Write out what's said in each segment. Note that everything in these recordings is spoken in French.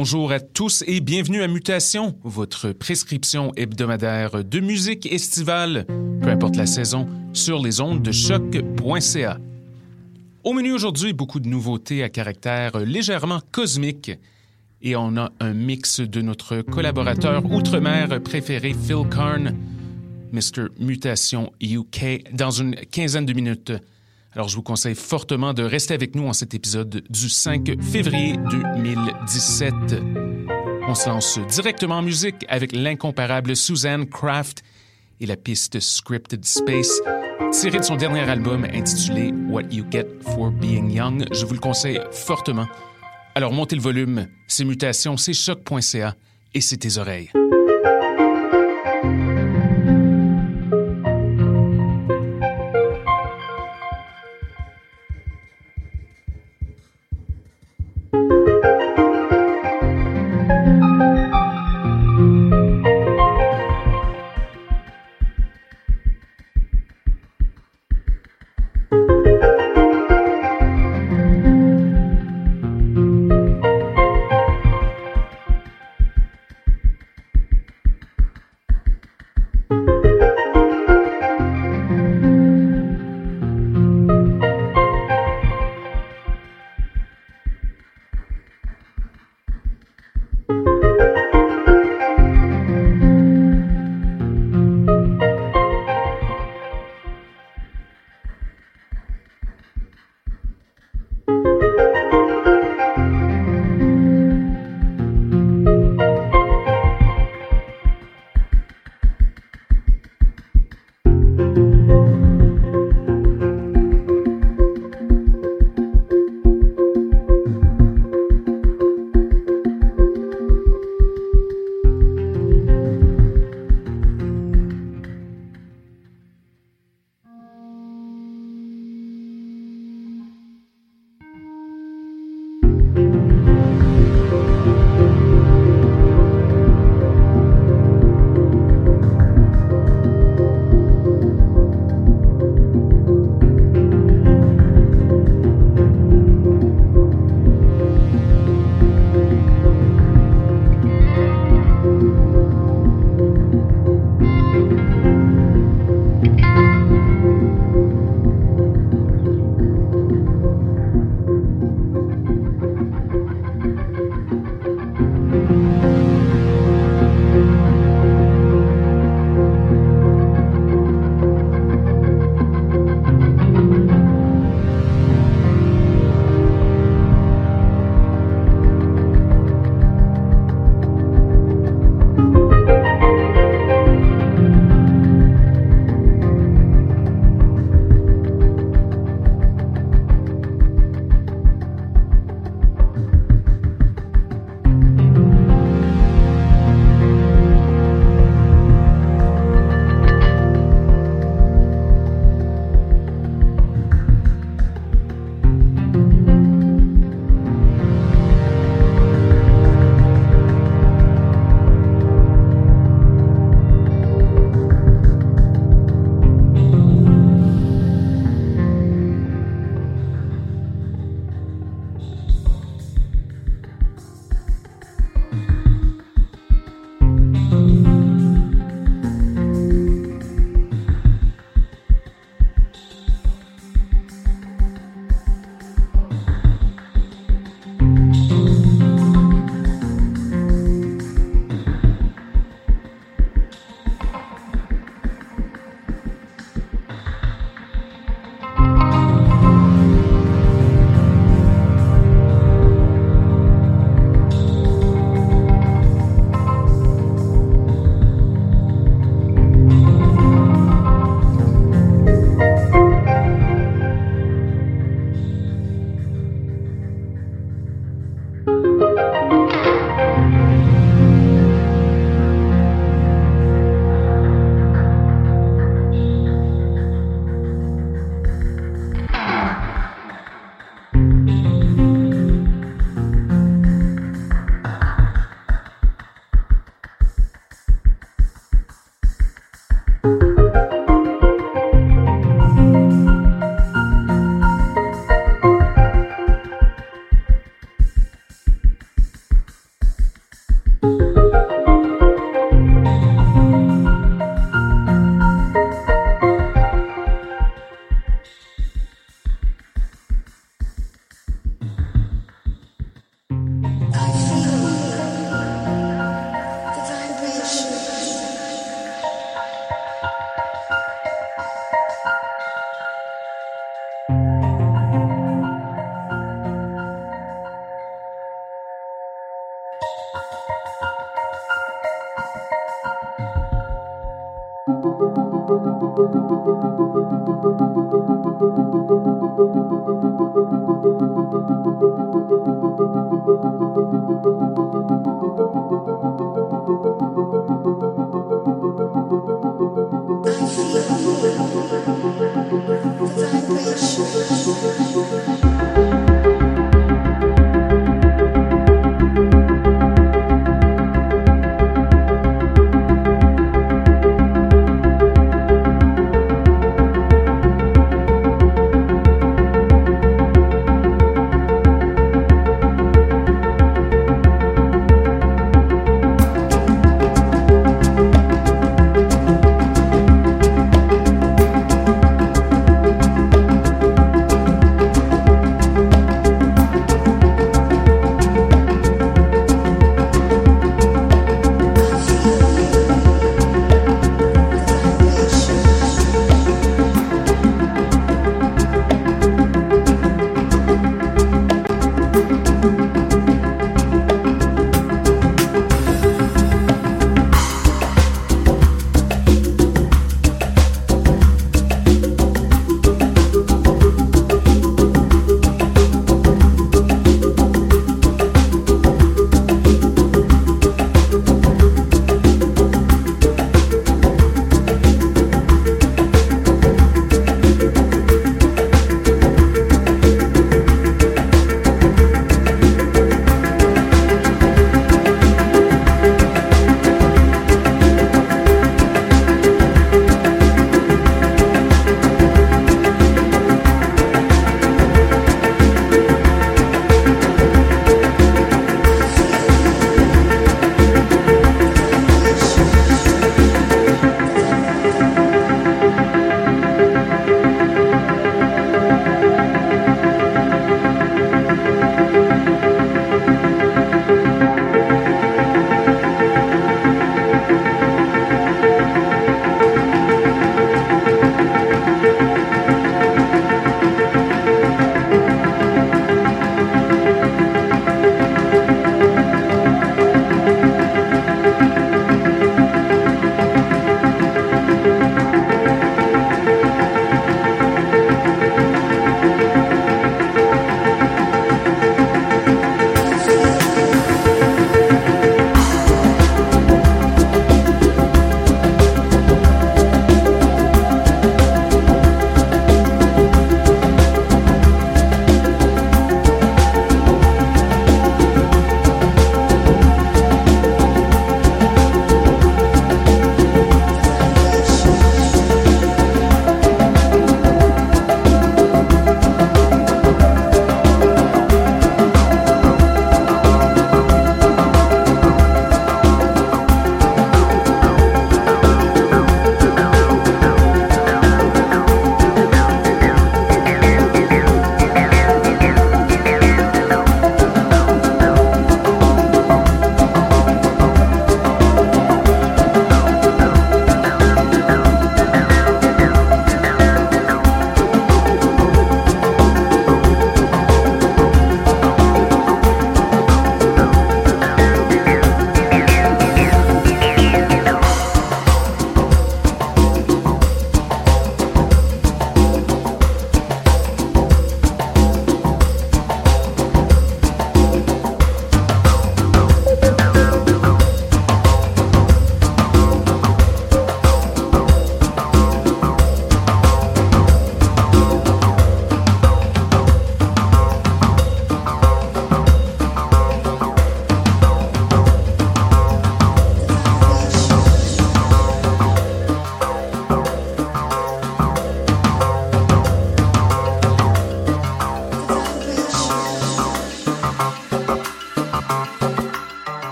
Bonjour à tous et bienvenue à Mutation, votre prescription hebdomadaire de musique estivale, peu importe la saison, sur les ondes de choc.ca. Au menu aujourd'hui, beaucoup de nouveautés à caractère légèrement cosmique et on a un mix de notre collaborateur outre-mer préféré Phil Karn, Mr. Mutation UK, dans une quinzaine de minutes. Alors, je vous conseille fortement de rester avec nous en cet épisode du 5 février 2017. On se lance directement en musique avec l'incomparable Suzanne Kraft et la piste Scripted Space, tirée de son dernier album intitulé What You Get for Being Young. Je vous le conseille fortement. Alors, montez le volume, c'est Mutation, c'est choc.ca et c'est tes oreilles.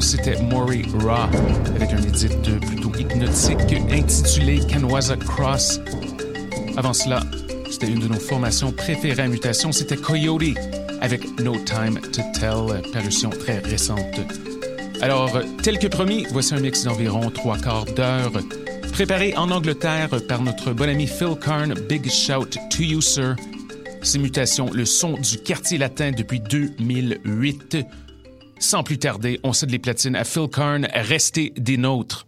C'était Mori Ra, avec un édit plutôt hypnotique intitulé Kanwaza Cross. Avant cela, c'était une de nos formations préférées à mutation, c'était Coyote, avec No Time to Tell, parution très récente. Alors, tel que promis, voici un mix d'environ trois quarts d'heure, préparé en Angleterre par notre bon ami Phil Karn. Big shout to you, sir. Ces mutations, le son du quartier latin depuis 2008. Sans plus tarder, on cède les platines à Phil Karn. Restez des nôtres.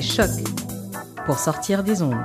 Choc pour sortir des ondes.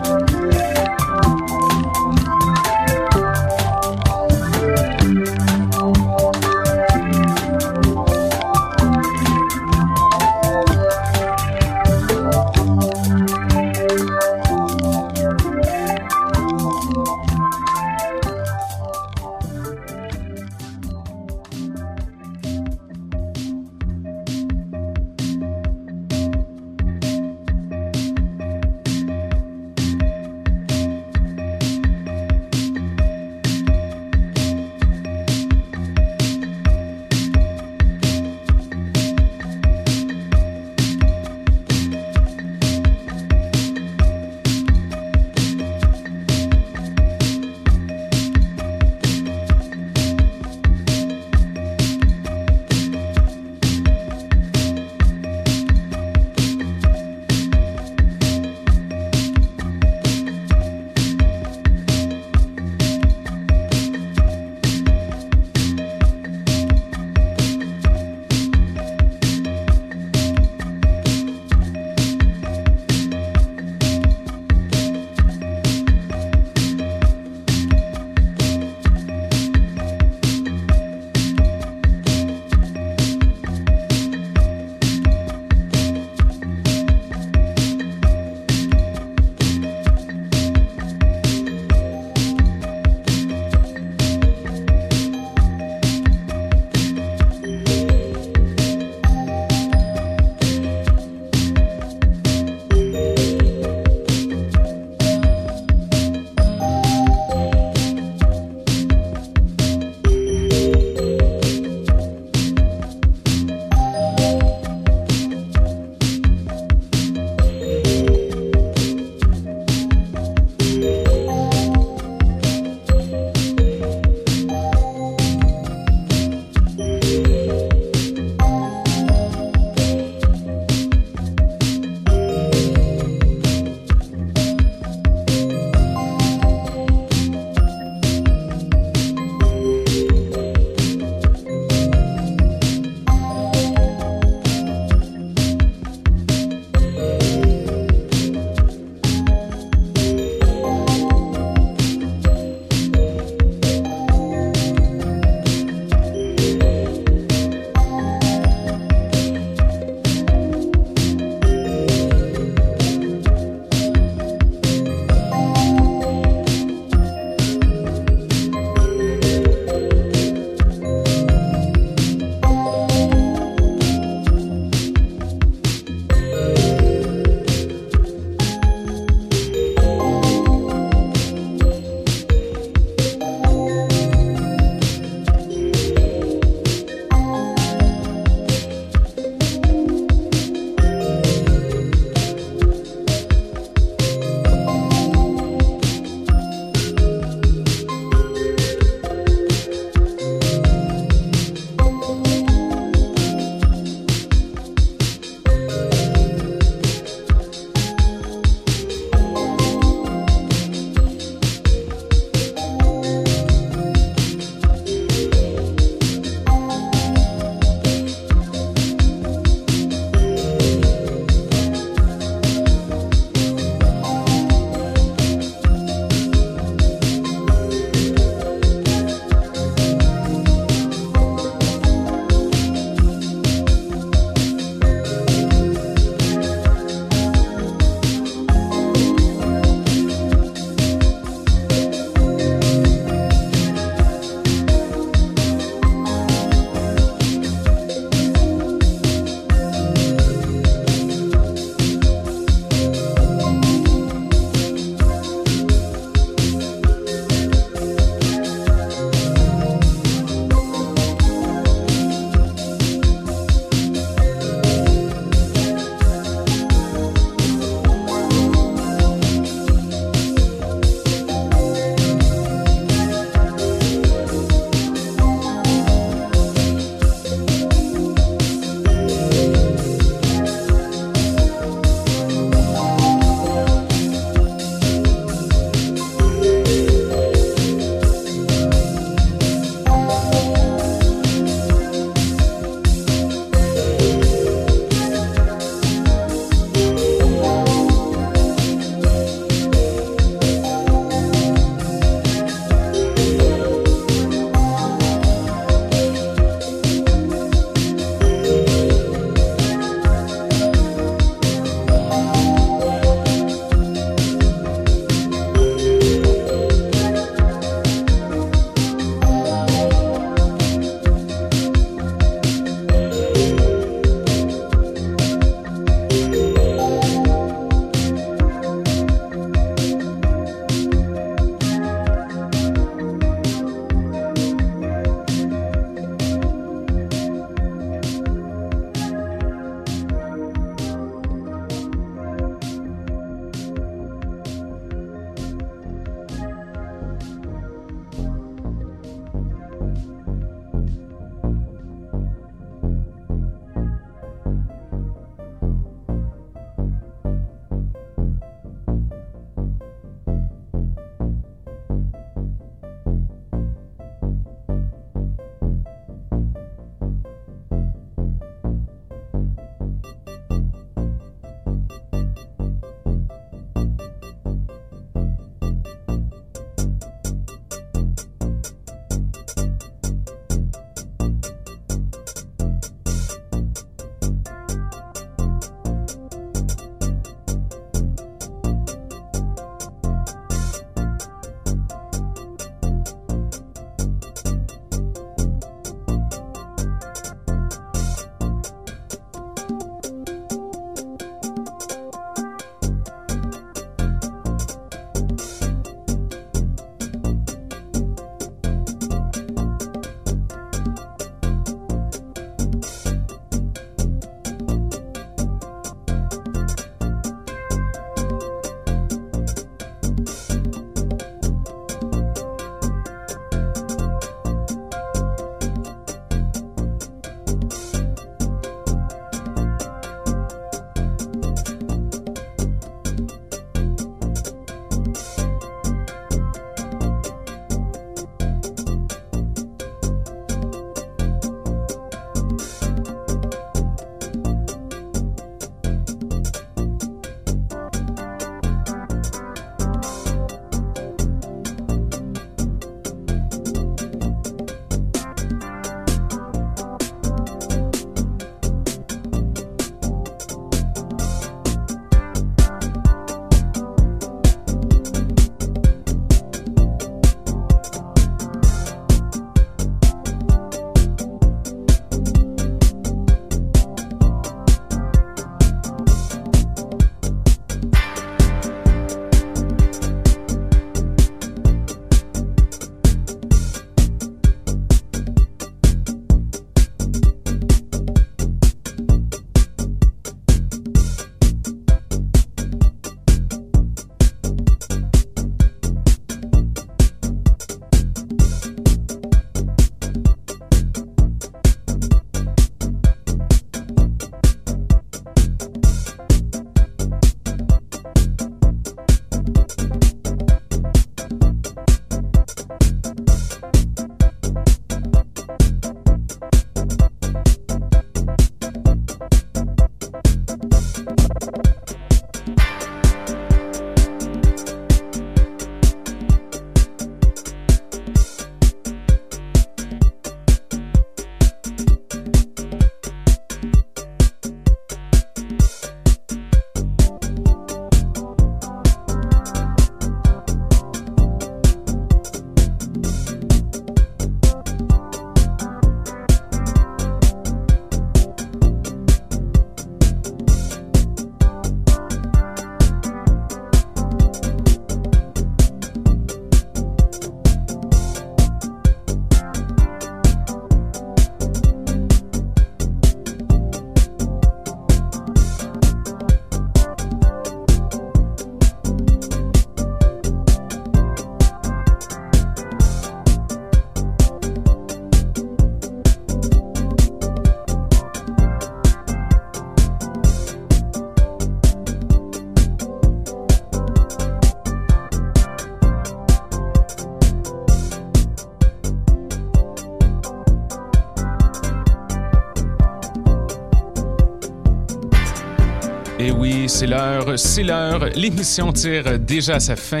C'est l'heure, c'est l'heure. L'émission tire déjà sa fin.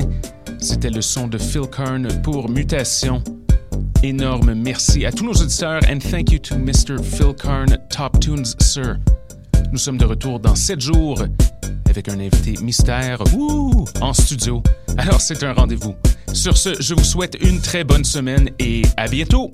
C'était le son de Phil Kern pour Mutation. Énorme merci à tous nos auditeurs and thank you to Mr. Phil Kern, Top Tunes Sir. Nous sommes de retour dans 7 jours avec un invité mystère en studio. Alors c'est un rendez-vous. Sur ce, je vous souhaite une très bonne semaine et à bientôt.